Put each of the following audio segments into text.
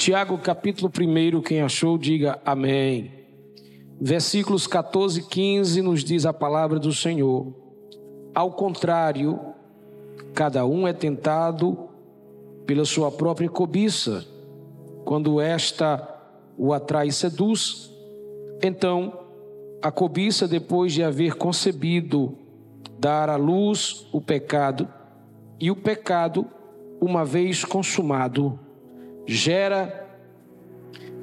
Tiago, capítulo 1, quem achou, diga amém. Versículos 14 e 15 nos diz a palavra do Senhor. Ao contrário, cada um é tentado pela sua própria cobiça, quando esta o atrai e seduz. Então, a cobiça, depois de haver concebido, dar à luz o pecado, e o pecado, uma vez consumado, gera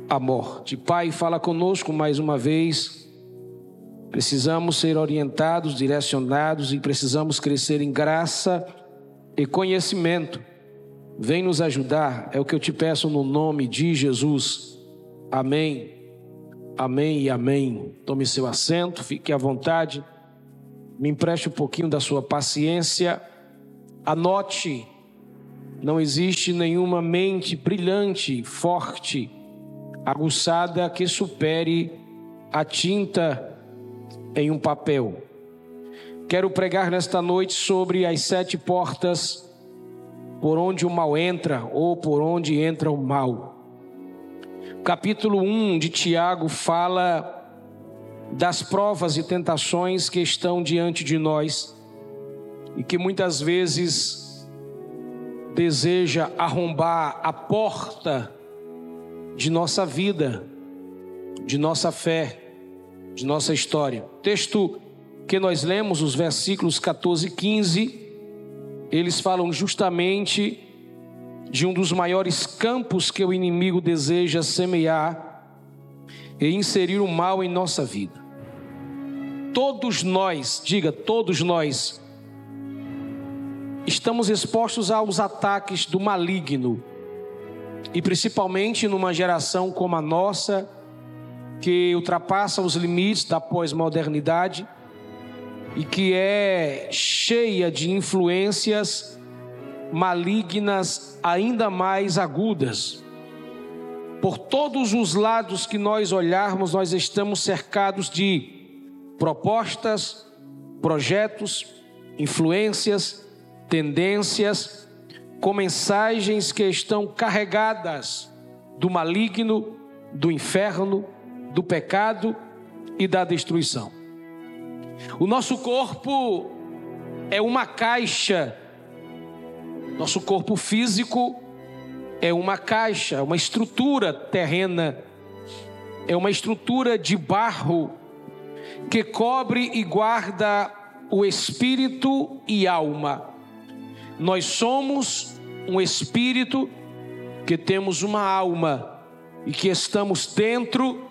a morte. Pai, fala conosco mais uma vez. Precisamos ser orientados, direcionados e precisamos crescer em graça e conhecimento. Vem nos ajudar, é o que eu te peço no nome de Jesus. Amém. Amém e amém. Tome seu assento, fique à vontade. Me empreste um pouquinho da sua paciência. Anote não existe nenhuma mente brilhante, forte, aguçada que supere a tinta em um papel. Quero pregar nesta noite sobre as sete portas por onde o mal entra ou por onde entra o mal. O capítulo 1 de Tiago fala das provas e tentações que estão diante de nós e que muitas vezes deseja arrombar a porta de nossa vida, de nossa fé, de nossa história. Texto que nós lemos, os versículos 14 e 15, eles falam justamente de um dos maiores campos que o inimigo deseja semear e inserir o mal em nossa vida. Todos nós, diga, todos nós, estamos expostos aos ataques do maligno, e principalmente numa geração como a nossa, que ultrapassa os limites da pós-modernidade e que é cheia de influências malignas ainda mais agudas. Por todos os lados que nós olharmos, nós estamos cercados de propostas, projetos, influências tendências, com mensagens que estão carregadas do maligno, do inferno, do pecado e da destruição. O nosso corpo é uma caixa, nosso corpo físico é uma caixa, uma estrutura terrena, é uma estrutura de barro que cobre e guarda o espírito e alma. Nós somos um espírito que temos uma alma e que estamos dentro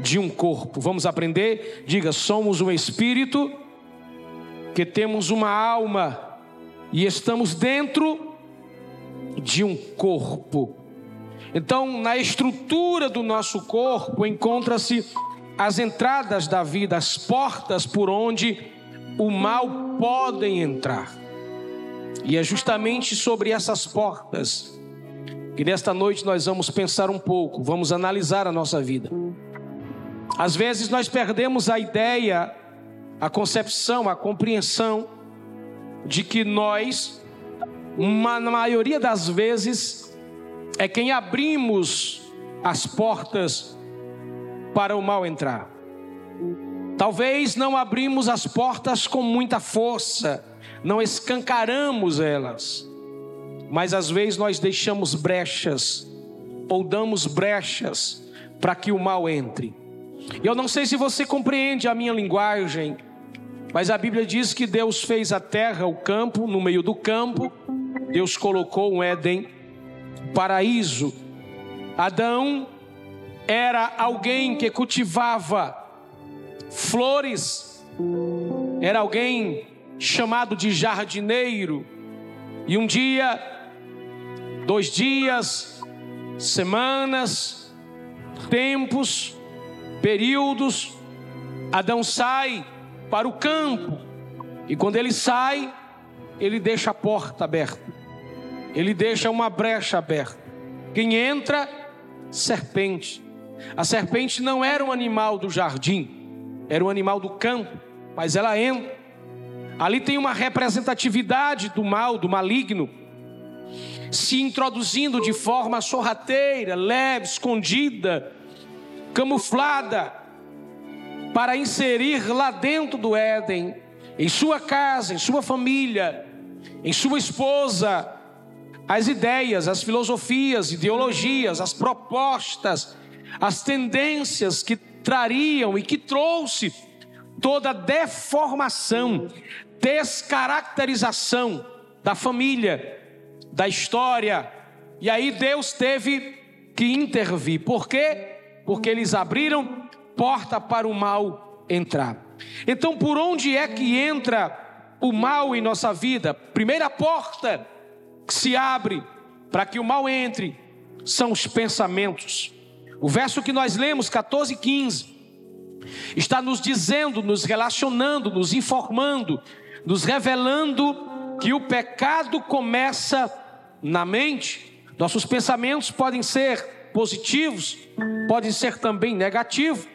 de um corpo. Vamos aprender? Diga, somos um espírito que temos uma alma e estamos dentro de um corpo. Então, na estrutura do nosso corpo encontra-se as entradas da vida, as portas por onde o mal pode entrar. E é justamente sobre essas portas que nesta noite nós vamos pensar um pouco, vamos analisar a nossa vida. Às vezes nós perdemos a ideia, a concepção, a compreensão de que nós, uma, na maioria das vezes, é quem abrimos as portas para o mal entrar. Talvez não abrimos as portas com muita força, não escancaramos elas, mas às vezes nós deixamos brechas ou damos brechas para que o mal entre. Eu não sei se você compreende a minha linguagem, mas a Bíblia diz que Deus fez a terra, o campo, no meio do campo, Deus colocou um Éden, paraíso. Adão era alguém que cultivava flores, era alguém chamado de jardineiro, e um dia, dois dias, semanas, tempos, períodos, Adão sai para o campo, e quando ele sai, ele deixa a porta aberta, ele deixa uma brecha aberta. Quem entra, serpente. A serpente não era um animal do jardim, era um animal do campo, mas ela entra Ali tem uma representatividade do mal, do maligno. se introduzindo de forma sorrateira, leve, escondida, camuflada, para inserir lá dentro do Éden, em sua casa, em sua família, em sua esposa, as ideias, as filosofias, ideologias, as propostas, as tendências que trariam e que trouxe toda deformação, descaracterização da família, da história. E aí Deus teve que intervir. Por quê? Porque eles abriram porta para o mal entrar. Então, por onde é que entra o mal em nossa vida? Primeira porta que se abre para que o mal entre são os pensamentos. O verso que nós lemos, 14 e 15, está nos dizendo, nos relacionando, nos informando, nos revelando que o pecado começa na mente. Nossos pensamentos podem ser positivos, podem ser também negativos,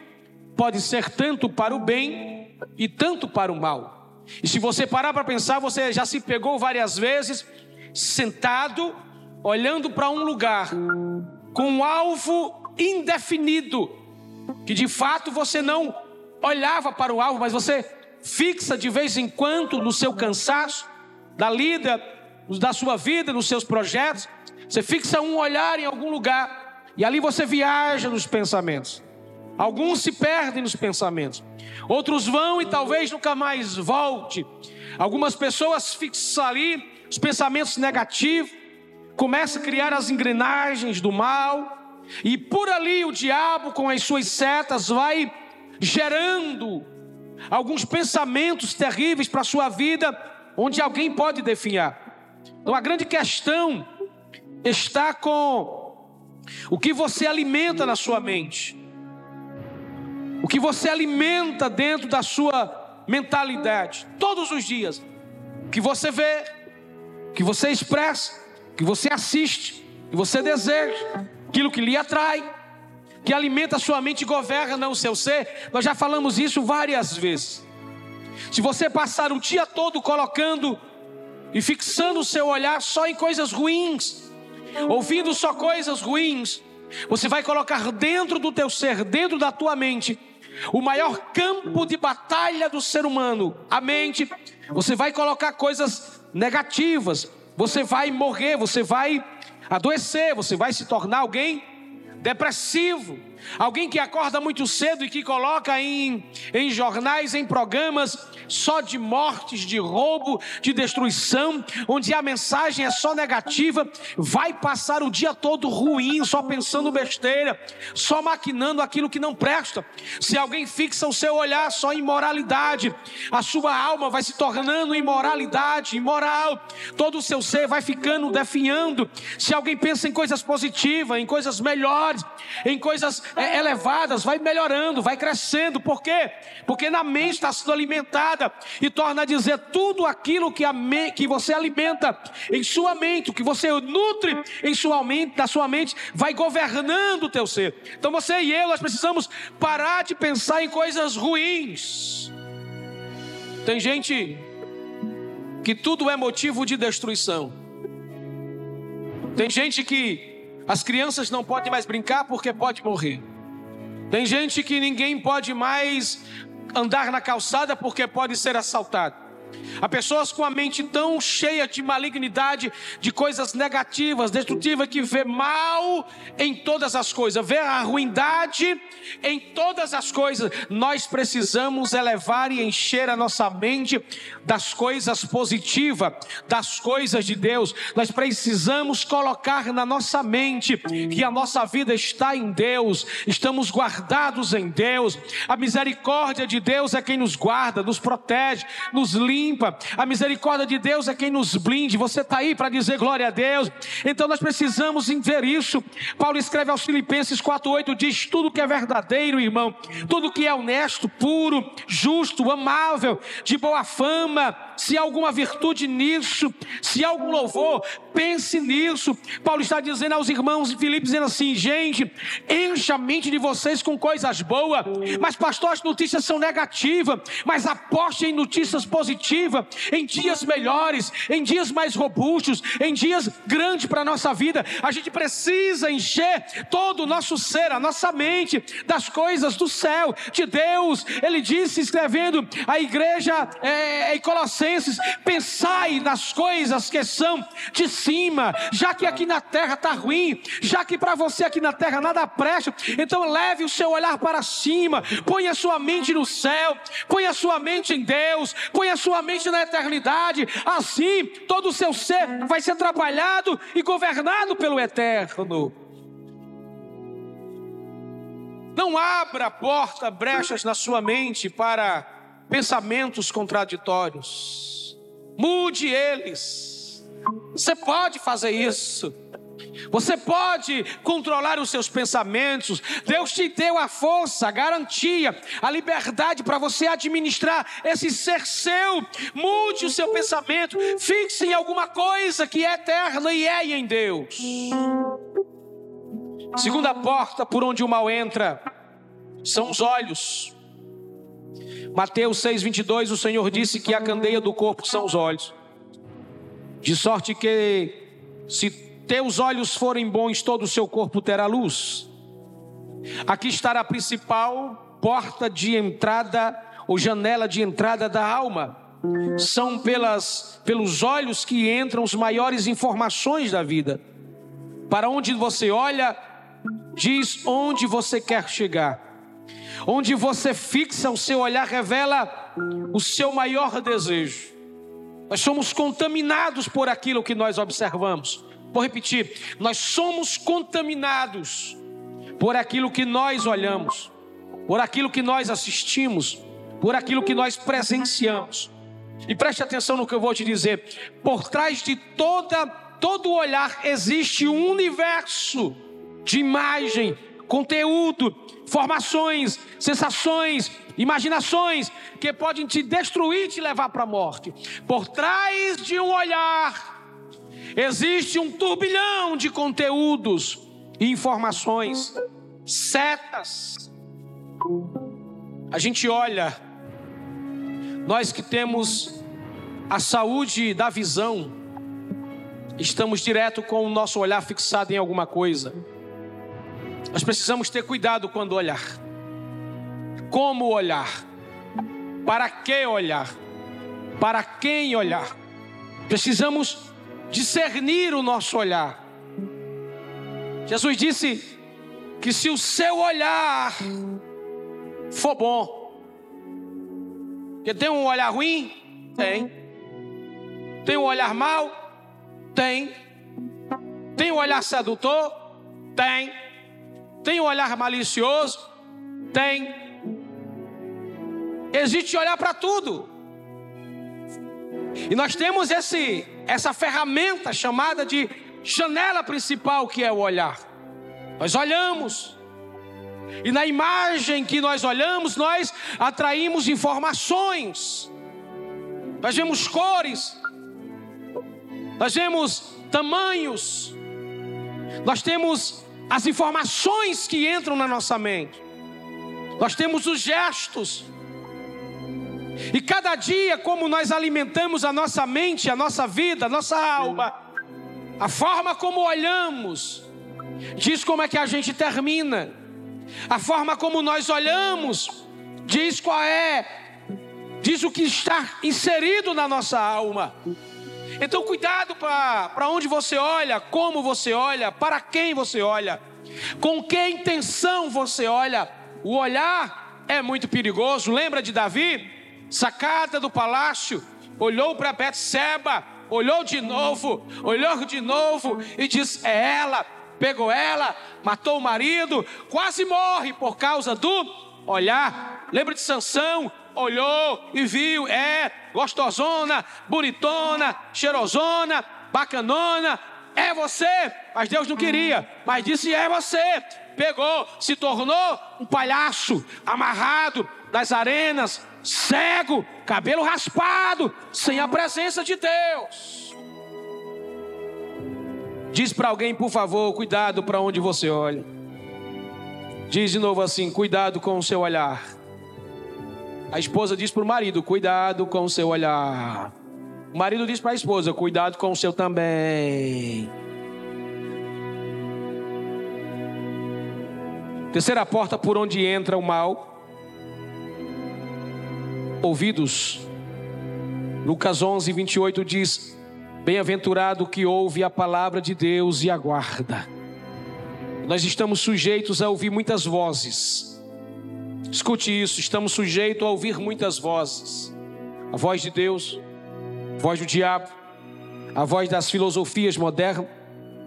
podem ser tanto para o bem e tanto para o mal. E se você parar para pensar, você já se pegou várias vezes sentado, olhando para um lugar com um alvo indefinido, que de fato você não olhava para o alvo, mas você fixa de vez em quando no seu cansaço, da lida, da sua vida, nos seus projetos, você fixa um olhar em algum lugar e ali você viaja nos pensamentos. Alguns se perdem nos pensamentos, outros vão e talvez nunca mais volte. Algumas pessoas fixam ali os pensamentos negativos, começam a criar as engrenagens do mal, e por ali o diabo, com as suas setas, vai gerando alguns pensamentos terríveis para a sua vida, onde alguém pode definhar. Então a grande questão está com o que você alimenta na sua mente, o que você alimenta dentro da sua mentalidade, todos os dias, o que você vê, o que você expressa, o que você assiste, o que você deseja, aquilo que lhe atrai, que alimenta a sua mente e governa o seu ser. Nós já falamos isso várias vezes. Se você passar o dia todo colocando e fixando o seu olhar só em coisas ruins, ouvindo só coisas ruins, você vai colocar dentro do teu ser, dentro da tua mente, o maior campo de batalha do ser humano, a mente. Você vai colocar coisas negativas, você vai morrer, você vai adoecer, você vai se tornar alguém depressivo, alguém que acorda muito cedo e que coloca em, em jornais, em programas, só de mortes, de roubo, de destruição, onde a mensagem é só negativa, vai passar o dia todo ruim, só pensando besteira, só maquinando aquilo que não presta. Se alguém fixa o seu olhar só em moralidade, a sua alma vai se tornando imoralidade, imoral, todo o seu ser vai ficando definhando. Se alguém pensa em coisas positivas, em coisas melhores, em coisas elevadas, vai melhorando, vai crescendo. Por quê? Porque na mente está sendo alimentada e torna a dizer tudo aquilo que, a me, que você alimenta em sua mente, o que você nutre em sua mente, na sua mente, vai governando o teu ser. Então você e eu, nós precisamos parar de pensar em coisas ruins. Tem gente que tudo é motivo de destruição. Tem gente que as crianças não podem mais brincar porque pode morrer. Tem gente que ninguém pode mais andar na calçada porque pode ser assaltado. Há pessoas com a mente tão cheia de malignidade, de coisas negativas, destrutivas, que vê mal em todas as coisas, vê a ruindade em todas as coisas. Nós precisamos elevar e encher a nossa mente das coisas positivas, das coisas de Deus. Nós precisamos colocar na nossa mente que a nossa vida está em Deus, estamos guardados em Deus. A misericórdia de Deus é quem nos guarda, nos protege, nos limpa limpa. A misericórdia de Deus é quem nos blinde. Você está aí para dizer glória a Deus. Então nós precisamos ver isso. Paulo escreve aos Filipenses 4,8: diz: tudo que é verdadeiro, irmão, tudo que é honesto, puro, justo, amável, de boa fama se há alguma virtude nisso, se há algum louvor, pense nisso. Paulo está dizendo aos irmãos de Filipe, dizendo assim: gente, encha a mente de vocês com coisas boas, mas pastor, as notícias são negativas, mas aposte em notícias positivas, em dias melhores, em dias mais robustos, em dias grandes para a nossa vida. A gente precisa encher todo o nosso ser, a nossa mente, das coisas do céu, de Deus. Ele disse, escrevendo a igreja é, em Colossenses: pensai nas coisas que são de cima, já que aqui na terra está ruim, já que para você aqui na terra nada presta, então leve o seu olhar para cima, ponha a sua mente no céu, ponha a sua mente em Deus, ponha a sua mente na eternidade, assim todo o seu ser vai ser trabalhado e governado pelo eterno. Não abra porta, brechas na sua mente para pensamentos contraditórios. Mude eles. Você pode fazer isso. Você pode controlar os seus pensamentos. Deus te deu a força, a garantia, a liberdade para você administrar esse ser seu. Mude o seu pensamento. Fixe em alguma coisa que é eterna e é em Deus. Segunda porta por onde o mal entra são os olhos. Mateus 6:22, o Senhor disse que a candeia do corpo são os olhos. De sorte que, se teus olhos forem bons, todo o seu corpo terá luz. Aqui estará a principal porta de entrada ou janela de entrada da alma. São pelas, pelos olhos que entram as maiores informações da vida. Para onde você olha, diz onde você quer chegar. Onde você fixa o seu olhar, revela o seu maior desejo. Nós somos contaminados por aquilo que nós observamos. Vou repetir: nós somos contaminados por aquilo que nós olhamos, por aquilo que nós assistimos, por aquilo que nós presenciamos. E preste atenção no que eu vou te dizer: por trás de toda, todo olhar existe um universo de imagem, conteúdo, formações, sensações, imaginações que podem te destruir e te levar para a morte. Por trás de um olhar existe um turbilhão de conteúdos e informações, setas. A gente olha, nós que temos a saúde da visão, estamos direto com o nosso olhar fixado em alguma coisa. Nós precisamos ter cuidado quando olhar. Como olhar? Para que olhar? Para quem olhar? Precisamos discernir o nosso olhar. Jesus disse que se o seu olhar for bom, que tem um olhar ruim? Tem. Tem um olhar mau? Tem. Tem um olhar sedutor? Tem. Tem um olhar malicioso? Tem. Existe olhar para tudo. E nós temos esse, essa ferramenta chamada de janela principal, que é o olhar. Nós olhamos. E na imagem que nós olhamos, nós atraímos informações. Nós vemos cores. Nós vemos tamanhos. Nós temos as informações que entram na nossa mente, nós temos os gestos, e cada dia, como nós alimentamos a nossa mente, a nossa vida, a nossa alma, a forma como olhamos, diz como é que a gente termina, a forma como nós olhamos, diz qual é, diz o que está inserido na nossa alma. Então, cuidado para onde você olha, como você olha, para quem você olha, com que intenção você olha. O olhar é muito perigoso. Lembra de Davi? Sacada do palácio, olhou para Betseba, olhou de novo, olhou de novo e disse: É ela. Pegou ela, matou o marido, quase morre por causa do olhar. Lembra de Sansão? Olhou e viu, é gostosona, bonitona, cheirosona, bacanona, é você, mas Deus não queria, mas disse: é você. Pegou, se tornou um palhaço, amarrado das arenas, cego, cabelo raspado, sem a presença de Deus. Diz para alguém, por favor, cuidado para onde você olha. Diz de novo assim: cuidado com o seu olhar. A esposa diz para o marido: cuidado com o seu olhar. O marido diz para a esposa: cuidado com o seu também. Terceira porta por onde entra o mal. Ouvidos. Lucas 11, 28 diz: Bem-aventurado que ouve a palavra de Deus e aguarda. Nós estamos sujeitos a ouvir muitas vozes. Escute isso, estamos sujeitos a ouvir muitas vozes. A voz de Deus, a voz do diabo, a voz das filosofias modernas,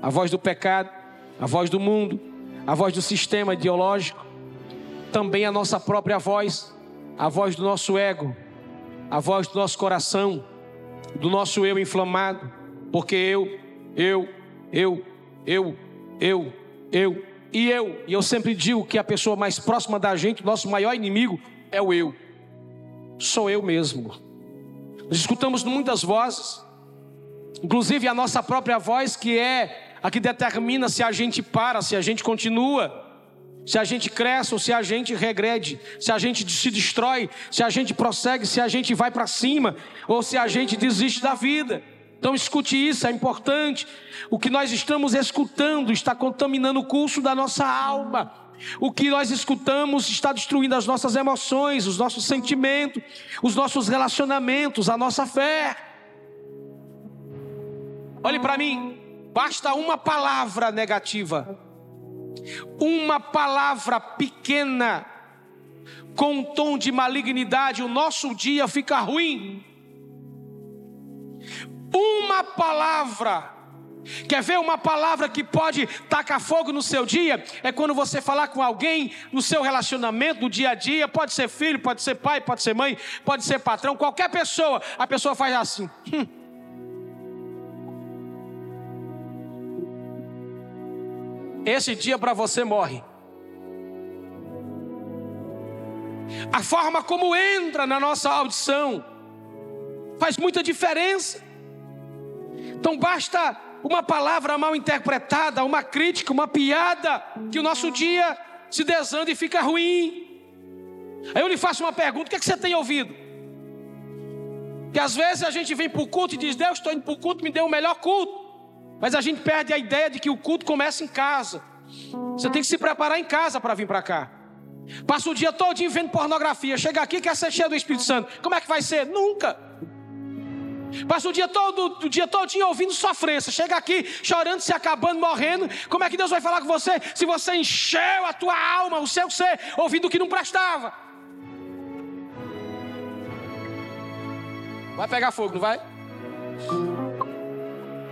a voz do pecado, a voz do mundo, a voz do sistema ideológico, também a nossa própria voz, a voz do nosso ego, a voz do nosso coração, do nosso eu inflamado, porque eu, eu, eu, eu, eu, eu e eu. E eu sempre digo que a pessoa mais próxima da gente, nosso maior inimigo, é o eu. Sou eu mesmo. Nós escutamos muitas vozes, inclusive a nossa própria voz, que é a que determina se a gente para, se a gente continua, se a gente cresce ou se a gente regrede, se a gente se destrói, se a gente prossegue, se a gente vai para cima ou se a gente desiste da vida. Então escute isso, é importante. O que nós estamos escutando está contaminando o curso da nossa alma. O que nós escutamos está destruindo as nossas emoções, os nossos sentimentos, os nossos relacionamentos, a nossa fé. Olhe para mim, basta uma palavra negativa, uma palavra pequena, com um tom de malignidade, o nosso dia fica ruim. Uma palavra. Quer ver uma palavra que pode tacar fogo no seu dia? É quando você falar com alguém no seu relacionamento, no dia a dia. Pode ser filho, pode ser pai, pode ser mãe, pode ser patrão, qualquer pessoa. A pessoa faz assim. Hum. Esse dia para você morre. A forma como entra na nossa audição faz muita diferença. Então basta uma palavra mal interpretada, uma crítica, uma piada, que o nosso dia se desanda e fica ruim. Aí eu lhe faço uma pergunta: o que, é que você tem ouvido? Que às vezes a gente vem para o culto e diz: Deus, estou indo para o culto, me dê o melhor culto. Mas a gente perde a ideia de que o culto começa em casa. Você tem que se preparar em casa para vir para cá. Passa o dia todo vendo pornografia. Chega aqui quer ser cheio do Espírito Santo. Como é que vai ser? Nunca. Passa o dia todo, o dia todo ouvindo sofrência. Chega aqui chorando, se acabando, morrendo. Como é que Deus vai falar com você se você encheu a tua alma, o seu ser, ouvindo o que não prestava? Vai pegar fogo, não vai?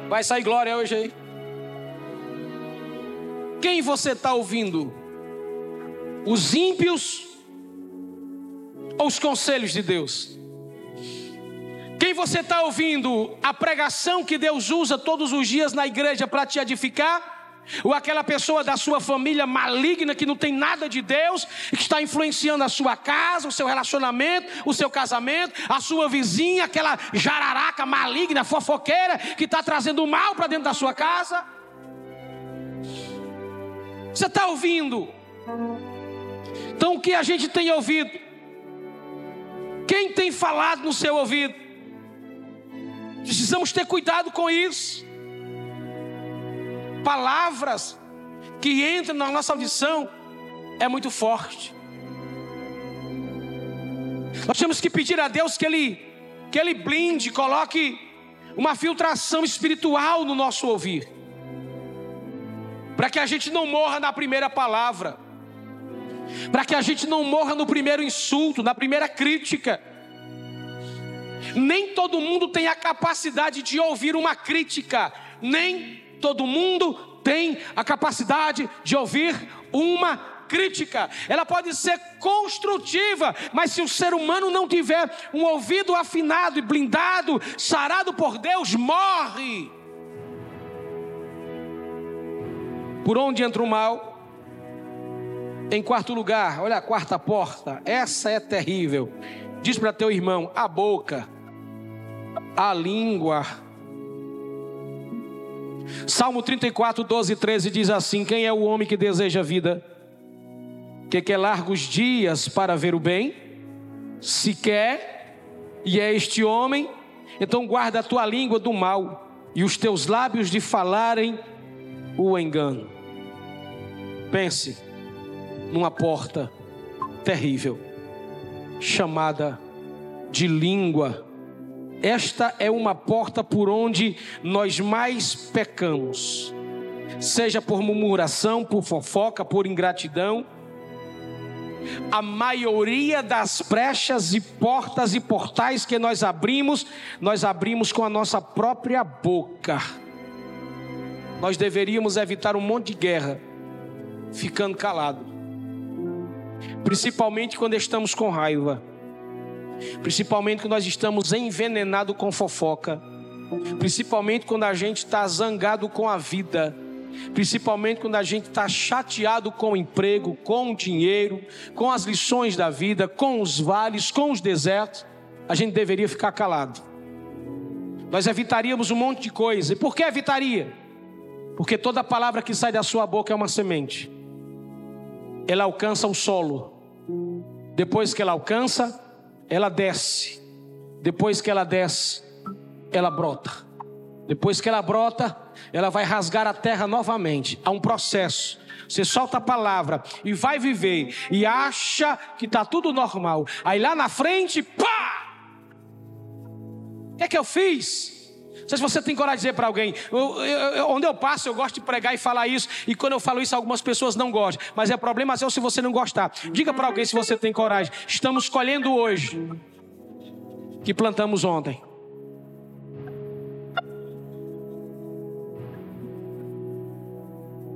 Vai sair glória hoje aí. Quem você está ouvindo? Os ímpios ou os conselhos de Deus? Você está ouvindo? A pregação que Deus usa todos os dias na igreja para te edificar? Ou aquela pessoa da sua família maligna que não tem nada de Deus, que está influenciando a sua casa, o seu relacionamento, o seu casamento, a sua vizinha, aquela jararaca maligna, fofoqueira, que está trazendo mal para dentro da sua casa? Você está ouvindo? Então o que a gente tem ouvido? Quem tem falado no seu ouvido? Precisamos ter cuidado com isso. Palavras que entram na nossa audição é muito forte. Nós temos que pedir a Deus que Ele, que Ele blinde, coloque uma filtração espiritual no nosso ouvir, para que a gente não morra na primeira palavra, para que a gente não morra no primeiro insulto, na primeira crítica nem todo mundo tem a capacidade de ouvir uma crítica, nem todo mundo tem a capacidade de ouvir uma crítica. Ela pode ser construtiva, mas se o ser humano não tiver um ouvido afinado e blindado, sarado por Deus, morre. Por onde entra o mal? Em quarto lugar, olha a quarta porta, essa é terrível. Diz para teu irmão: a boca, a língua. Salmo 34, 12 e 13 diz assim: Quem é o homem que deseja vida? Que quer largos dias para ver o bem? Se quer, e é este homem, então guarda a tua língua do mal e os teus lábios de falarem o engano. Pense, numa porta terrível, chamada de língua. Esta é uma porta por onde nós mais pecamos, seja por murmuração, por fofoca, por ingratidão. A maioria das brechas e portas e portais que nós abrimos, nós abrimos com a nossa própria boca. Nós deveríamos evitar um monte de guerra, ficando calado principalmente quando estamos com raiva, principalmente quando nós estamos envenenados com fofoca, principalmente quando a gente está zangado com a vida, principalmente quando a gente está chateado com o emprego, com o dinheiro, com as lições da vida, com os vales, com os desertos, a gente deveria ficar calado. Nós evitaríamos um monte de coisa. E por que evitaria? Porque toda palavra que sai da sua boca é uma semente. Ela alcança o solo depois que ela alcança, ela desce. Depois que ela desce, ela brota. Depois que ela brota, ela vai rasgar a terra novamente. Há um processo. Você solta a palavra e vai viver e acha que está tudo normal. Aí lá na frente, pá! O que é que eu fiz? Não sei se você tem coragem de dizer para alguém. Eu, eu, onde eu passo, eu gosto de pregar e falar isso. E quando eu falo isso, algumas pessoas não gostam. Mas é problema seu se você não gostar. Diga para alguém se você tem coragem. Estamos colhendo hoje que plantamos ontem.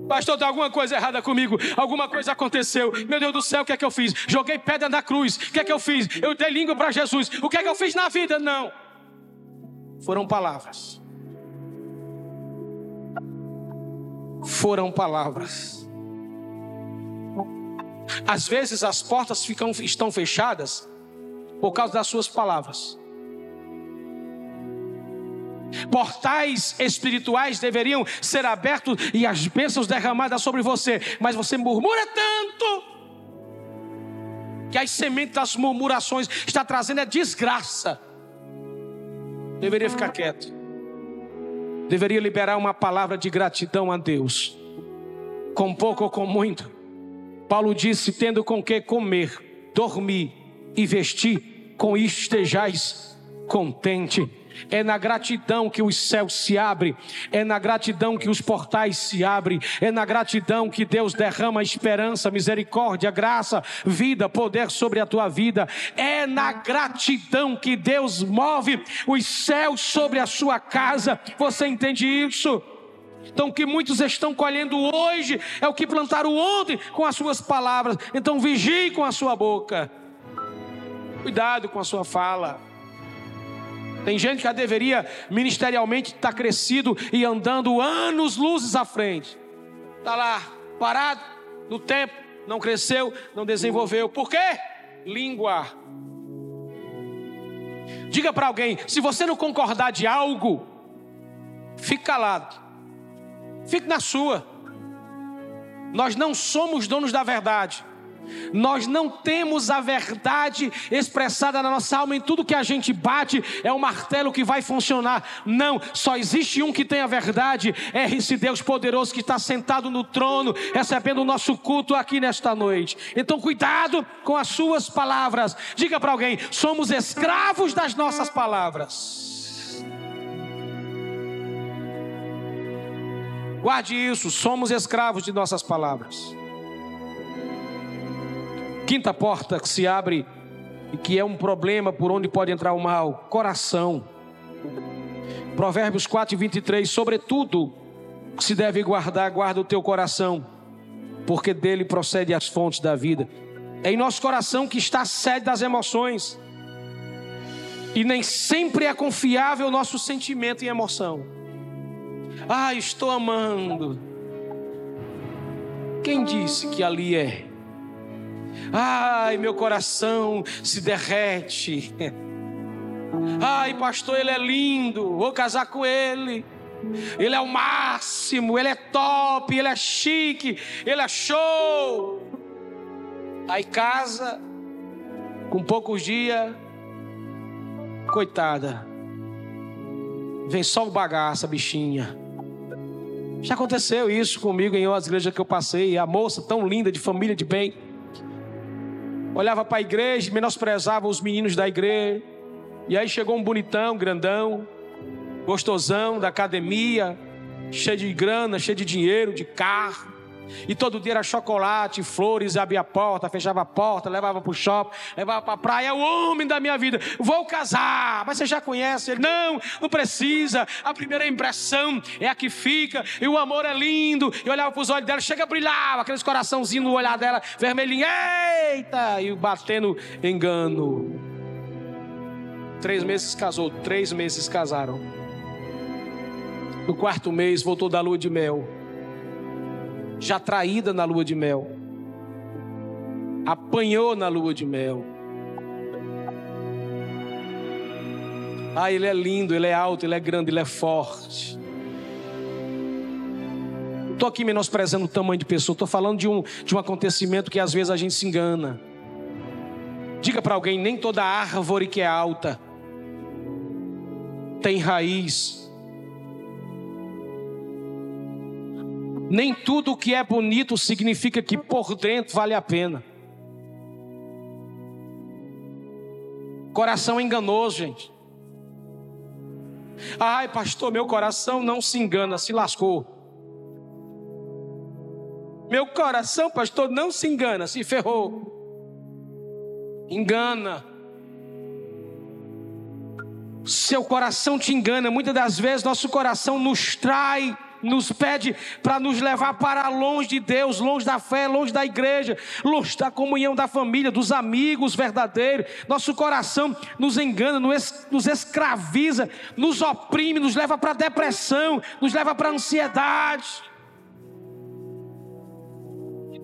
Pastor, tem alguma coisa errada comigo, alguma coisa aconteceu. Meu Deus do céu, o que é que eu fiz? Joguei pedra na cruz, o que é que eu fiz? Eu dei língua para Jesus, o que é que eu fiz na vida? Não foram palavras. Foram palavras. Às vezes as portas ficam, estão fechadas por causa das suas palavras. Portais espirituais deveriam ser abertos e as bênçãos derramadas sobre você, mas você murmura tanto que as sementes das murmurações está trazendo a desgraça deveria ficar quieto. Deveria liberar uma palavra de gratidão a Deus, com pouco ou com muito. Paulo disse: tendo com que comer, dormir e vestir, com isto estejais contente. É na gratidão que os céus se abrem, é na gratidão que os portais se abrem, é na gratidão que Deus derrama esperança, misericórdia, graça, vida, poder sobre a tua vida. É na gratidão que Deus move os céus sobre a sua casa. Você entende isso? Então, o que muitos estão colhendo hoje é o que plantaram ontem com as suas palavras. Então, vigie com a sua boca. Cuidado com a sua fala. Tem gente que já deveria ministerialmente estar tá crescido e andando anos luzes à frente. Está lá, parado no tempo, não cresceu, não desenvolveu. Por quê? Língua. Diga para alguém: se você não concordar de algo, fique calado, fique na sua. Nós não somos donos da verdade. Nós não temos a verdade expressada na nossa alma em tudo que a gente bate, é o martelo que vai funcionar. Não, só existe um que tem a verdade, é esse Deus poderoso que está sentado no trono, recebendo o nosso culto aqui nesta noite. Então, cuidado com as suas palavras. Diga para alguém: somos escravos das nossas palavras. Guarde isso, somos escravos de nossas palavras. Quinta porta que se abre e que é um problema por onde pode entrar o mal: coração. Provérbios 4 e 23. Sobretudo, se deve guardar, guarda o teu coração, porque dele procede as fontes da vida. É em nosso coração que está a sede das emoções. E nem sempre é confiável o nosso sentimento e emoção. Ah, estou amando. Quem disse que ali é? Ai, meu coração se derrete. Ai, pastor, ele é lindo, vou casar com ele. Ele é o máximo, ele é top, ele é chique, ele é show. Aí casa, com poucos dias, coitada, vem só o bagaço, a bichinha. Já aconteceu isso comigo em outras igrejas que eu passei. A moça tão linda, de família, de bem, olhava para a igreja, menosprezava os meninos da igreja. E aí chegou um bonitão, grandão, gostosão da academia, cheio de grana, cheio de dinheiro, de carro. E todo dia era chocolate, flores, abria a porta, fechava a porta, levava para o shopping, levava para a praia. É o homem da minha vida. Vou casar. Mas você já conhece ele? Não, não precisa. A primeira impressão é a que fica. E o amor é lindo. E olhava para os olhos dela, chega a brilhar. Aqueles coraçãozinhos no olhar dela, vermelhinho. Eita! E batendo engano. Três meses casou, três meses casaram. No quarto mês voltou da lua de mel já traída na lua de mel, apanhou na lua de mel. Ah, ele é lindo, ele é alto, ele é grande, ele é forte. Estou aqui menosprezando o tamanho de pessoa, estou falando de um, de um acontecimento que às vezes a gente se engana. Diga para alguém: nem toda árvore que é alta tem raiz. Nem tudo que é bonito significa que por dentro vale a pena. Coração enganoso, gente. Ai, pastor, meu coração não se engana, se lascou. Meu coração, pastor, não se engana, se ferrou. Engana. Seu coração te engana. Muitas das vezes nosso coração nos trai nos pede para nos levar para longe de Deus, longe da fé, longe da igreja, longe da comunhão da família, dos amigos verdadeiros. Nosso coração nos engana, nos escraviza, nos oprime, nos leva para depressão, nos leva para ansiedade.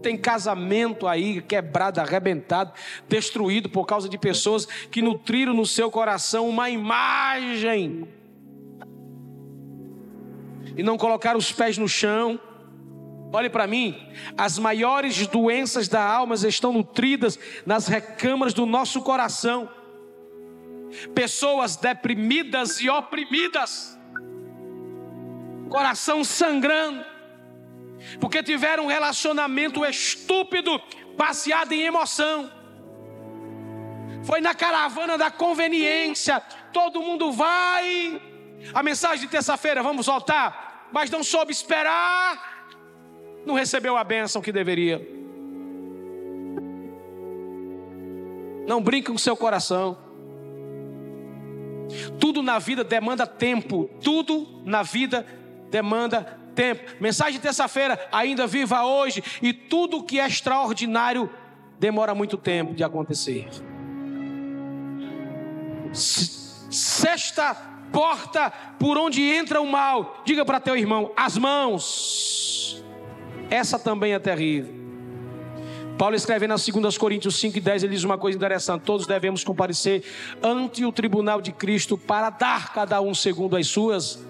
Tem casamento aí quebrado, arrebentado, destruído por causa de pessoas que nutriram no seu coração uma imagem e não colocar os pés no chão. Olhe para mim, as maiores doenças da alma estão nutridas nas recâmaras do nosso coração. Pessoas deprimidas e oprimidas, coração sangrando, porque tiveram um relacionamento estúpido, baseado em emoção. Foi na caravana da conveniência, todo mundo vai. A mensagem de terça-feira, vamos voltar mas não soube esperar, não recebeu a bênção que deveria. Não brinque com seu coração. Tudo na vida demanda tempo. Tudo na vida demanda tempo. Mensagem de terça-feira, ainda viva hoje. E tudo que é extraordinário demora muito tempo de acontecer. Sexta porta por onde entra o mal. Diga para teu irmão: as mãos. Essa também é terrível. Paulo escreve nas 2 Coríntios 5 e 10, ele diz uma coisa interessante: todos devemos comparecer ante o tribunal de Cristo para dar cada um segundo as suas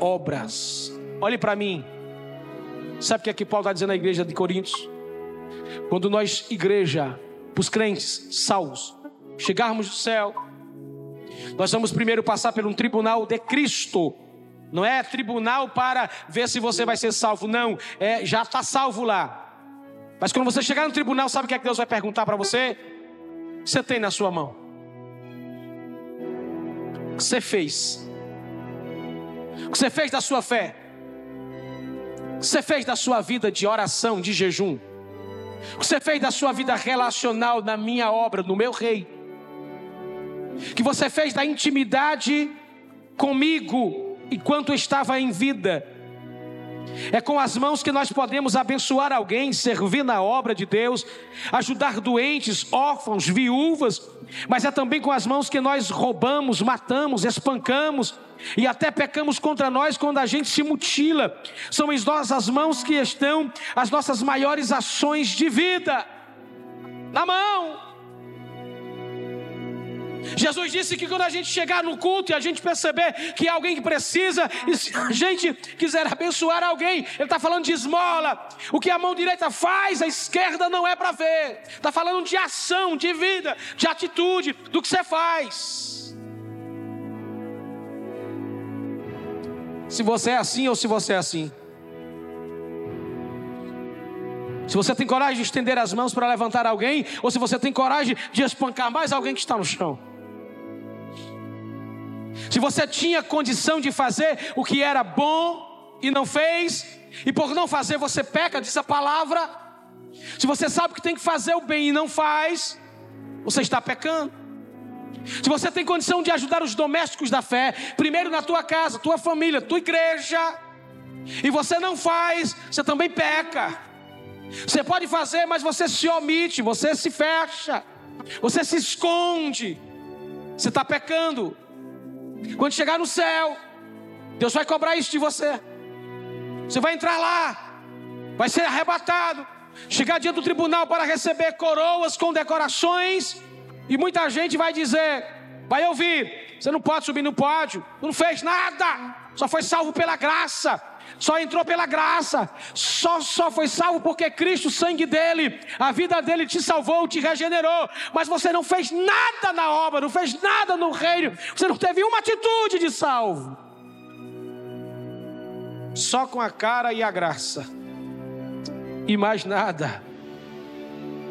obras. Olhe para mim. Sabe o que é que Paulo está dizendo à igreja de Coríntios? Quando nós, igreja, os crentes salvos, chegarmos no céu, nós vamos primeiro passar por um tribunal de Cristo. Não é tribunal para ver se você vai ser salvo, não. É, já está salvo lá. Mas quando você chegar no tribunal, sabe o que é que Deus vai perguntar para você? Você tem na sua mão? O que você fez? O que você fez da sua fé? O que você fez da sua vida de oração, de jejum? O que você fez da sua vida relacional na minha obra, no meu rei? Que você fez da intimidade comigo enquanto estava em vida. É com as mãos que nós podemos abençoar alguém, servir na obra de Deus, ajudar doentes, órfãos, viúvas, mas é também com as mãos que nós roubamos, matamos, espancamos e até pecamos contra nós quando a gente se mutila. São as nossas mãos que estão as nossas maiores ações de vida. Na mão. Jesus disse que quando a gente chegar no culto e a gente perceber que alguém que precisa, e se a gente quiser abençoar alguém, ele está falando de esmola. O que a mão direita faz, a esquerda não é para ver. Está falando de ação, de vida, de atitude, do que você faz. Se você é assim ou se você é assim. Se você tem coragem de estender as mãos para levantar alguém, ou se você tem coragem de espancar mais alguém que está no chão. Se você tinha condição de fazer o que era bom e não fez, e por não fazer você peca, diz a palavra. Se você sabe que tem que fazer o bem e não faz, você está pecando. Se você tem condição de ajudar os domésticos da fé, primeiro na tua casa, tua família, tua igreja, e você não faz, você também peca. Você pode fazer, mas você se omite, você se fecha, você se esconde, você está pecando. Quando chegar no céu, Deus vai cobrar isso de você. Você vai entrar lá, vai ser arrebatado, chegar diante do tribunal para receber coroas com decorações, e muita gente vai dizer, vai ouvir, você não pode subir no pódio, não fez nada, só foi salvo pela graça só entrou pela graça, só, só foi salvo porque Cristo, o sangue dele, a vida dele te salvou, te regenerou, mas você não fez nada na obra, não fez nada no reino, você não teve uma atitude de salvo, só com a cara e a graça, e mais nada.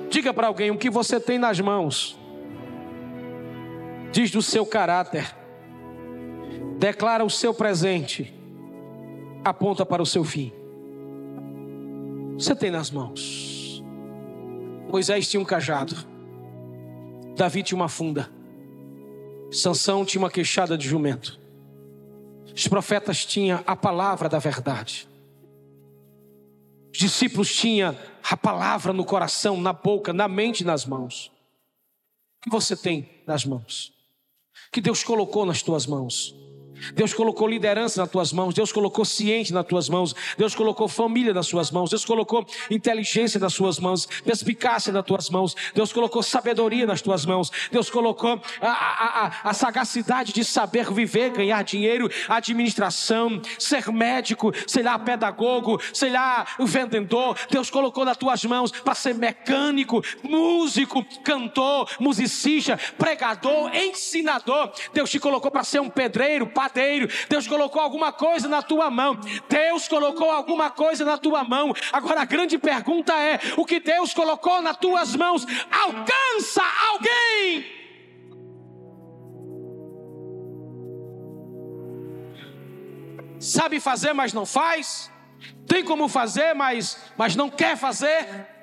Diga para alguém o que você tem nas mãos, diz do seu caráter, declara o seu presente aponta para o seu fim. Você tem nas mãos. Moisés tinha um cajado. Davi tinha uma funda. Sansão tinha uma queixada de jumento. Os profetas tinham a palavra da verdade. Os discípulos tinham a palavra no coração, na boca, na mente e nas mãos. O que você tem nas mãos? Que Deus colocou nas tuas mãos? Deus colocou liderança nas tuas mãos, Deus colocou ciência nas tuas mãos, Deus colocou família nas suas mãos, Deus colocou inteligência nas suas mãos, perspicácia nas tuas mãos, Deus colocou sabedoria nas tuas mãos, Deus colocou a, a, a, a sagacidade de saber viver, ganhar dinheiro, administração, ser médico, sei lá, pedagogo, sei lá, vendedor, Deus colocou nas tuas mãos para ser mecânico, músico, cantor, musicista, pregador, ensinador, Deus te colocou para ser um pedreiro, padre Deus colocou alguma coisa na tua mão. Deus colocou alguma coisa na tua mão. Agora a grande pergunta é: o que Deus colocou nas tuas mãos alcança alguém? Sabe fazer, mas não faz? Tem como fazer, mas, mas não quer fazer?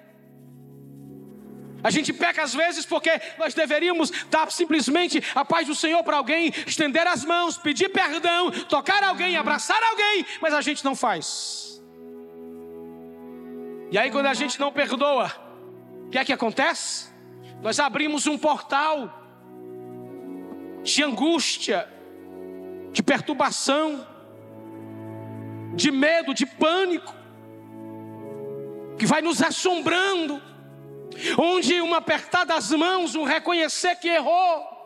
A gente peca às vezes porque nós deveríamos dar simplesmente a paz do Senhor para alguém, estender as mãos, pedir perdão, tocar alguém, abraçar alguém, mas a gente não faz. E aí, quando a gente não perdoa, o que é que acontece? Nós abrimos um portal de angústia, de perturbação, de medo, de pânico, que vai nos assombrando onde uma apertada das mãos, um reconhecer que errou,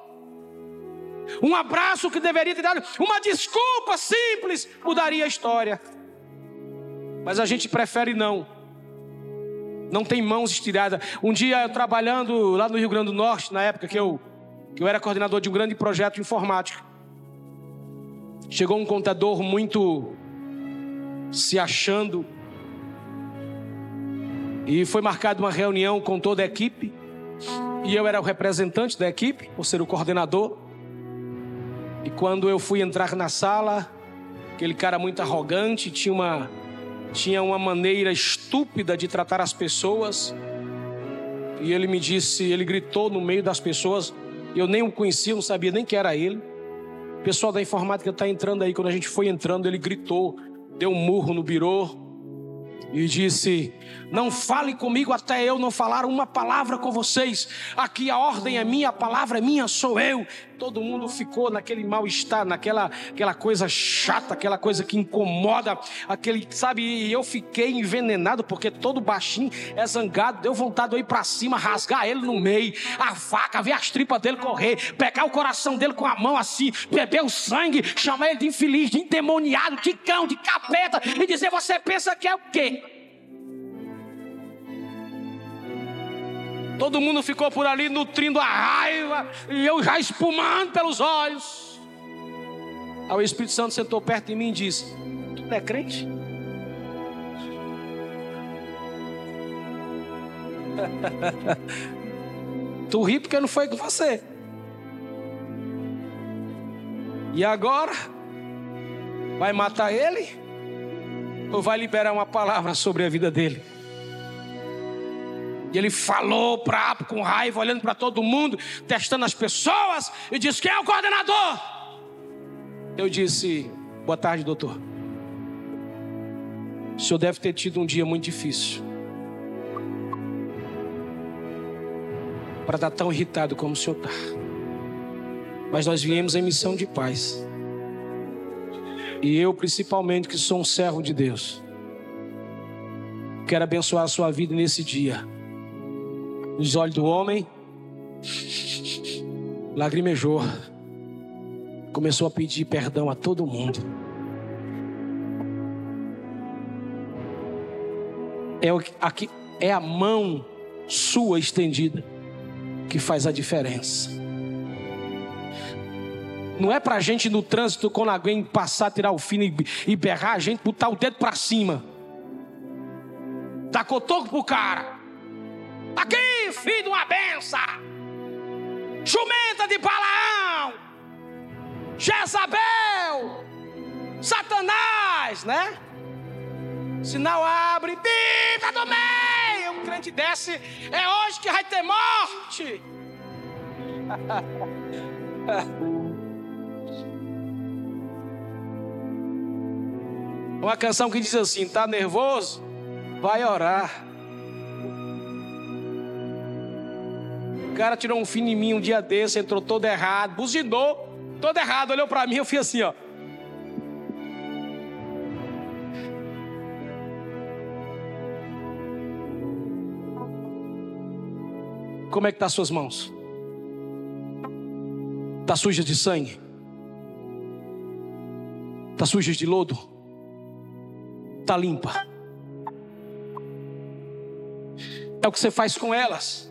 um abraço que deveria ter dado, uma desculpa simples mudaria a história. Mas a gente prefere não. Não tem mãos estiradas. Um dia trabalhando lá no Rio Grande do Norte, na época que eu, que eu era coordenador de um grande projeto informático, chegou um contador muito se achando e foi marcada uma reunião com toda a equipe. E eu era o representante da equipe, por ser o coordenador. E quando eu fui entrar na sala, aquele cara muito arrogante, tinha uma, tinha uma maneira estúpida de tratar as pessoas. E ele me disse, ele gritou no meio das pessoas. Eu nem o conhecia, não sabia nem que era ele. O pessoal da informática está entrando aí. Quando a gente foi entrando, ele gritou deu um murro no birô e disse: Não fale comigo até eu não falar uma palavra com vocês. Aqui a ordem é minha, a palavra é minha, sou eu. Todo mundo ficou naquele mal-estar, naquela aquela coisa chata, aquela coisa que incomoda, aquele, sabe? E eu fiquei envenenado porque todo baixinho é zangado, deu vontade de ir para cima, rasgar ele no meio, a faca, ver as tripas dele correr, pegar o coração dele com a mão assim, beber o sangue, chamar ele de infeliz, de endemoniado, de cão, de capeta e dizer: Você pensa que é o quê? Todo mundo ficou por ali nutrindo a raiva e eu já espumando pelos olhos. Aí o Espírito Santo sentou perto de mim e disse: Tu não é crente? tu ri porque não foi com você. E agora? Vai matar ele? Ou vai liberar uma palavra sobre a vida dele? E ele falou pra, com raiva, olhando para todo mundo, testando as pessoas, e disse: Quem é o coordenador? Eu disse: Boa tarde, doutor. O senhor deve ter tido um dia muito difícil. Para estar tão irritado como o senhor está. Mas nós viemos em missão de paz. E eu, principalmente, que sou um servo de Deus, quero abençoar a sua vida nesse dia os olhos do homem, lagrimejou, começou a pedir perdão a todo mundo. É, o, aqui, é a mão sua estendida que faz a diferença. Não é para a gente no trânsito, quando alguém passar, tirar o fino e, e berrar, a gente botar o dedo para cima. Dá cotoco pro cara. Aqui, filho de uma benção. Jumenta de Balaão. Jezabel. Satanás, né? Sinal abre, vida do meio. Um crente desce, é hoje que vai ter morte. Uma canção que diz assim: tá nervoso? Vai orar. Cara tirou um fim em mim um dia desse, entrou todo errado, buzinou, todo errado, olhou para mim, eu fui assim, ó. Como é que tá as suas mãos? Tá sujas de sangue? Tá sujas de lodo? Tá limpa? É o que você faz com elas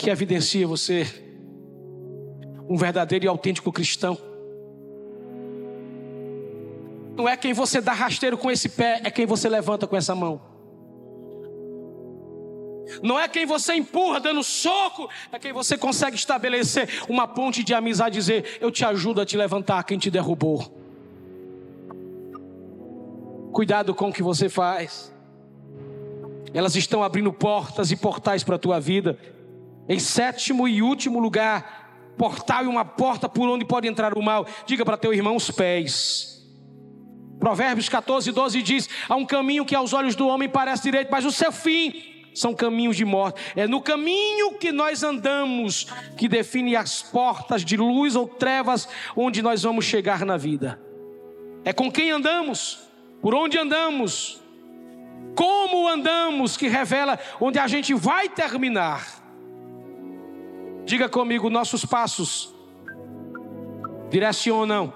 que evidencia você um verdadeiro e autêntico cristão. Não é quem você dá rasteiro com esse pé, é quem você levanta com essa mão. Não é quem você empurra dando soco, é quem você consegue estabelecer uma ponte de amizade e dizer: Eu te ajudo a te levantar quem te derrubou. Cuidado com o que você faz. Elas estão abrindo portas e portais para a tua vida. Em sétimo e último lugar, portal e uma porta por onde pode entrar o mal. Diga para teu irmão os pés. Provérbios 14, 12 diz: Há um caminho que aos olhos do homem parece direito, mas o seu fim são caminhos de morte. É no caminho que nós andamos que define as portas de luz ou trevas onde nós vamos chegar na vida. É com quem andamos, por onde andamos, como andamos que revela onde a gente vai terminar. Diga comigo, nossos passos direcionam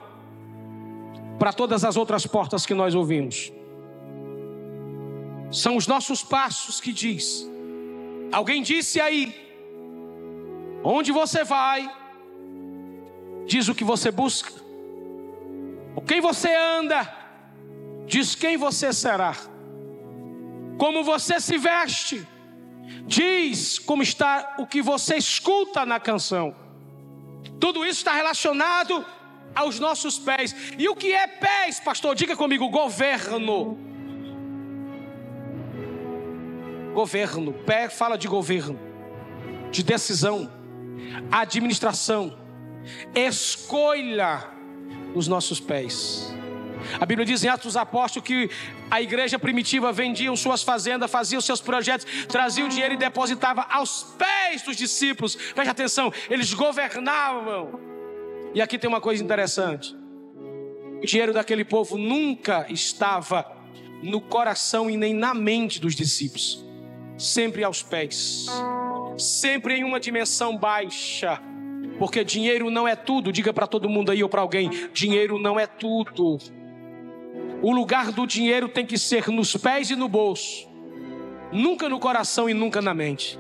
para todas as outras portas que nós ouvimos. São os nossos passos que diz. Alguém disse aí, onde você vai, diz o que você busca. O quem você anda, diz quem você será. Como você se veste, diz como está o que você escuta na canção. Tudo isso está relacionado aos nossos pés. E o que é pés, pastor? Diga comigo: governo. Governo. Pé fala de governo, de decisão, administração, escolha os nossos pés. A Bíblia diz em Atos dos Apóstolos que a igreja primitiva vendia suas fazendas, fazia os seus projetos, trazia o dinheiro e depositava aos pés dos discípulos. Preste atenção, eles governavam. E aqui tem uma coisa interessante: o dinheiro daquele povo nunca estava no coração e nem na mente dos discípulos, sempre aos pés, sempre em uma dimensão baixa. Porque dinheiro não é tudo, diga para todo mundo aí ou para alguém: dinheiro não é tudo. O lugar do dinheiro tem que ser nos pés e no bolso, nunca no coração e nunca na mente.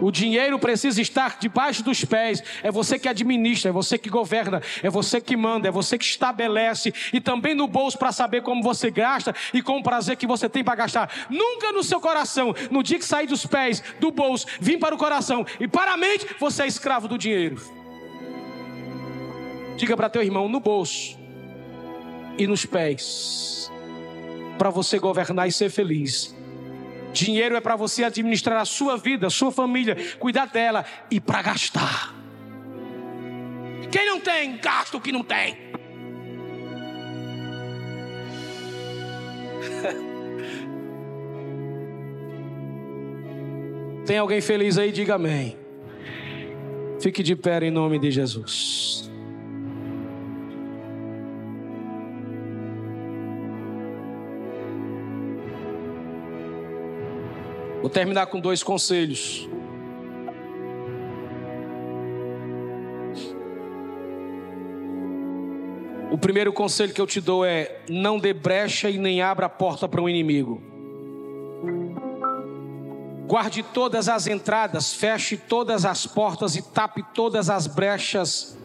O dinheiro precisa estar debaixo dos pés. É você que administra, é você que governa, é você que manda, é você que estabelece. E também no bolso para saber como você gasta e com o prazer que você tem para gastar. Nunca no seu coração, no dia que sair dos pés, do bolso, vir para o coração e para a mente, você é escravo do dinheiro. Diga para teu irmão, no bolso e nos pés, para você governar e ser feliz. Dinheiro é para você administrar a sua vida, a sua família, cuidar dela e para gastar. Quem não tem, gasta o que não tem. Tem alguém feliz aí? Diga amém. Fique de pé em nome de Jesus. Vou terminar com dois conselhos. O primeiro conselho que eu te dou é: não dê brecha e nem abra a porta para um inimigo. Guarde todas as entradas, feche todas as portas e tape todas as brechas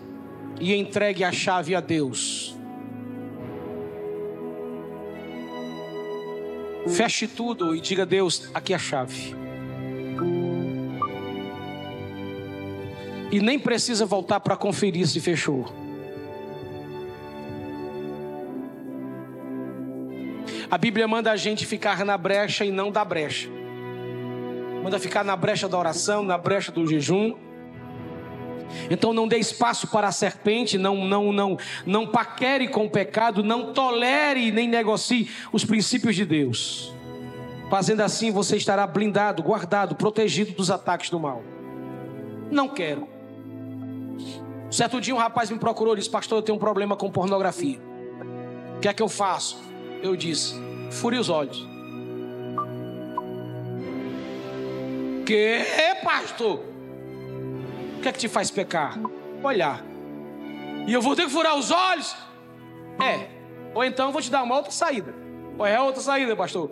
e entregue a chave a Deus. Feche tudo e diga a Deus: aqui é a chave. E nem precisa voltar para conferir se fechou. A Bíblia manda a gente ficar na brecha e não da brecha. Manda ficar na brecha da oração, na brecha do jejum. Então não dê espaço para a serpente, não não não não paquere com o pecado, não tolere nem negocie os princípios de Deus. Fazendo assim, você estará blindado, guardado, protegido dos ataques do mal. Não quero. Certo dia um rapaz me procurou e disse: "Pastor, eu tenho um problema com pornografia. O que é que eu faço?" Eu disse: "Fure os olhos." Que, pastor? Que é que te faz pecar? Olhar. E eu vou ter que furar os olhos? É. Ou então vou te dar uma outra saída. Qual é a outra saída, pastor?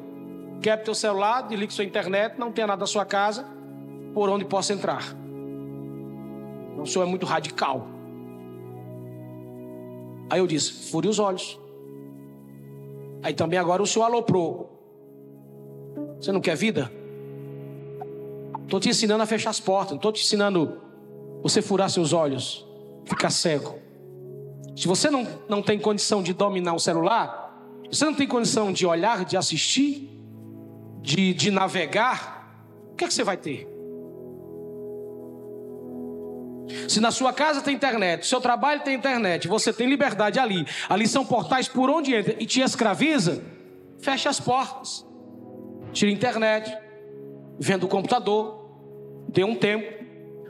Quebre teu celular, desligue sua internet, não tenha nada na sua casa, por onde possa entrar. O senhor é muito radical. Aí eu disse, fure os olhos. Aí também agora o senhor aloprou. Você não quer vida? Estou te ensinando a fechar as portas, não estou te ensinando você furar seus olhos, ficar cego. Se você não, não tem condição de dominar o celular, você não tem condição de olhar, de assistir, de, de navegar, o que é que você vai ter? Se na sua casa tem internet, seu trabalho tem internet, você tem liberdade ali, ali são portais por onde entra e te escraviza, feche as portas, tire a internet, venda o computador, dê um tempo,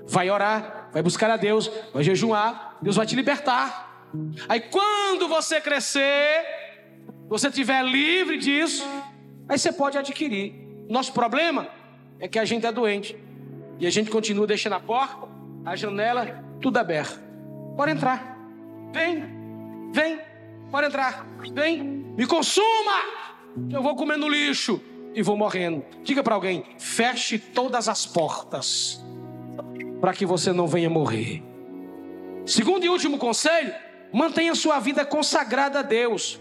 vai orar, vai buscar a Deus, vai jejuar, Deus vai te libertar. Aí quando você crescer, você estiver livre disso, aí você pode adquirir. Nosso problema é que a gente é doente e a gente continua deixando a porta, a janela, tudo aberto. Pode entrar, vem, vem, pode entrar, vem, me consuma. Eu vou comendo lixo e vou morrendo. Diga para alguém: feche todas as portas para que você não venha morrer. Segundo e último conselho, mantenha sua vida consagrada a Deus.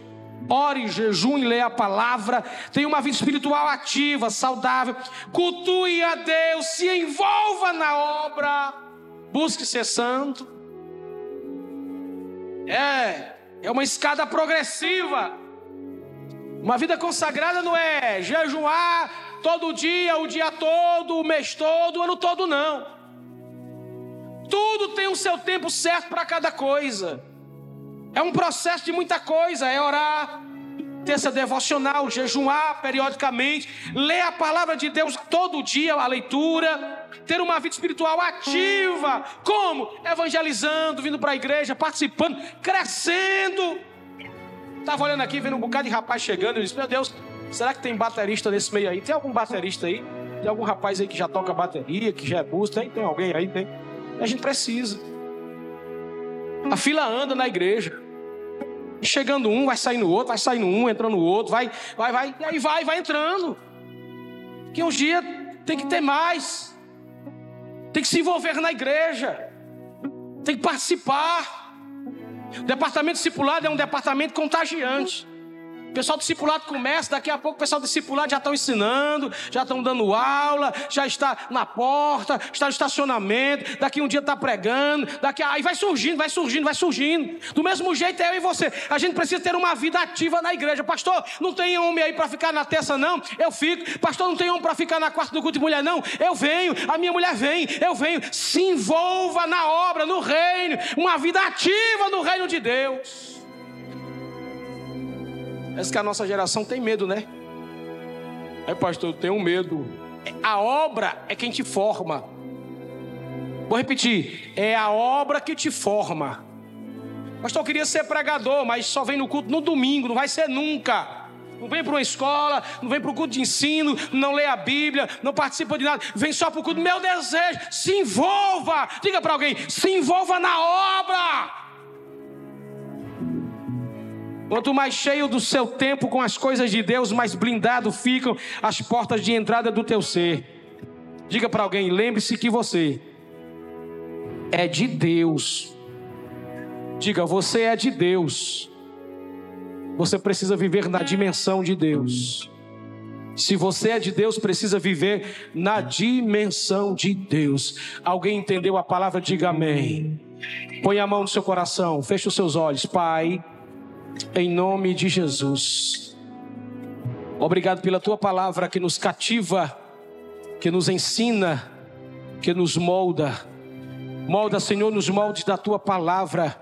Ore, jejum leia a palavra. Tenha uma vida espiritual ativa, saudável. Cultue a Deus, se envolva na obra. Busque ser santo. É, é uma escada progressiva. Uma vida consagrada não é jejuar todo dia, o dia todo, o mês todo, o ano todo, não. Tudo tem o seu tempo certo para cada coisa. É um processo de muita coisa, é orar, ter essa devocional, jejuar periodicamente, ler a palavra de Deus todo dia, a leitura, ter uma vida espiritual ativa. Como? Evangelizando, vindo para a igreja, participando, crescendo. Estava olhando aqui, vendo um bocado de rapaz chegando, eu disse: Meu Deus, será que tem baterista nesse meio aí? Tem algum baterista aí? Tem algum rapaz aí que já toca bateria, que já é músico? Tem, tem alguém aí? Tem. A gente precisa. A fila anda na igreja. Chegando um, vai saindo outro, vai saindo um, entrando outro, vai, vai, vai, e aí vai, vai entrando. Que um dia tem que ter mais. Tem que se envolver na igreja. Tem que participar. O departamento discipulado é um departamento contagiante. O pessoal discipulado começa, daqui a pouco o pessoal discipulado já estão ensinando, já estão dando aula, já está na porta, está no estacionamento, daqui um dia está pregando, daqui aí vai surgindo, vai surgindo, vai surgindo. Do mesmo jeito é eu e você. A gente precisa ter uma vida ativa na igreja. Pastor, não tem homem aí para ficar na terça, não? Eu fico. Pastor, não tem homem para ficar na quarta do culto de mulher, não? Eu venho. A minha mulher vem, eu venho. Se envolva na obra, no reino, uma vida ativa no reino de Deus. Parece que a nossa geração tem medo, né? Aí, pastor, eu tenho medo. A obra é quem te forma. Vou repetir: é a obra que te forma. Pastor, eu queria ser pregador, mas só vem no culto no domingo, não vai ser nunca. Não vem para uma escola, não vem para o culto de ensino, não lê a Bíblia, não participa de nada, vem só para o culto. Meu desejo, se envolva. Diga para alguém: se envolva na obra. Quanto mais cheio do seu tempo com as coisas de Deus, mais blindado ficam as portas de entrada do teu ser. Diga para alguém, lembre-se que você é de Deus. Diga, você é de Deus. Você precisa viver na dimensão de Deus. Se você é de Deus, precisa viver na dimensão de Deus. Alguém entendeu a palavra? Diga amém. Põe a mão no seu coração, feche os seus olhos, Pai em nome de Jesus. Obrigado pela tua palavra que nos cativa, que nos ensina, que nos molda. Molda, Senhor, nos moldes da tua palavra.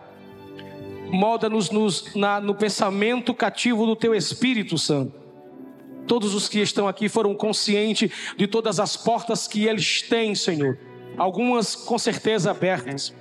Molda-nos no pensamento cativo do teu Espírito Santo. Todos os que estão aqui foram conscientes de todas as portas que eles têm, Senhor. Algumas com certeza abertas,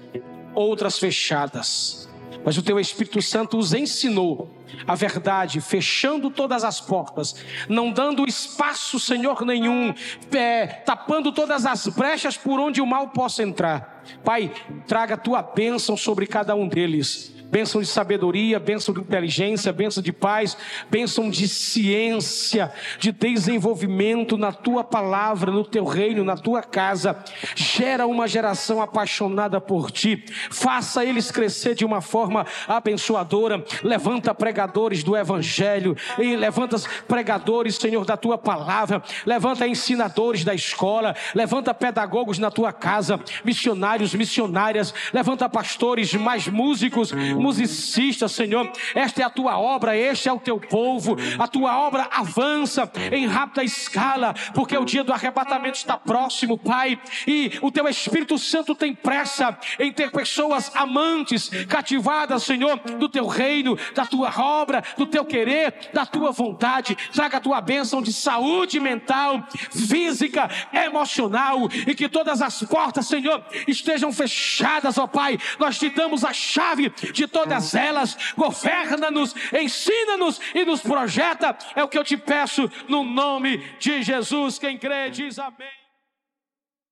outras fechadas mas o teu Espírito Santo os ensinou a verdade, fechando todas as portas, não dando espaço, Senhor, nenhum, é, tapando todas as brechas por onde o mal possa entrar. Pai, traga a tua bênção sobre cada um deles bênção de sabedoria, bênção de inteligência, bênção de paz, bênção de ciência, de desenvolvimento na tua palavra, no teu reino, na tua casa. Gera uma geração apaixonada por ti, faça eles crescer de uma forma abençoadora. Levanta pregadores do evangelho, e levanta pregadores, Senhor, da tua palavra, levanta ensinadores da escola, levanta pedagogos na tua casa, missionários, missionárias, levanta pastores, mais músicos, musicista, Senhor. Esta é a tua obra, este é o teu povo. A tua obra avança em rápida escala, porque o dia do arrebatamento está próximo, Pai. E o teu Espírito Santo tem pressa em ter pessoas amantes, cativadas, Senhor, do teu reino, da tua obra, do teu querer, da tua vontade. Traga a tua bênção de saúde mental, física, emocional e que todas as portas, Senhor, estejam fechadas, ó Pai. Nós te damos a chave todas elas, governa-nos, ensina-nos e nos projeta. É o que eu te peço no nome de Jesus. Quem crê, diz amém.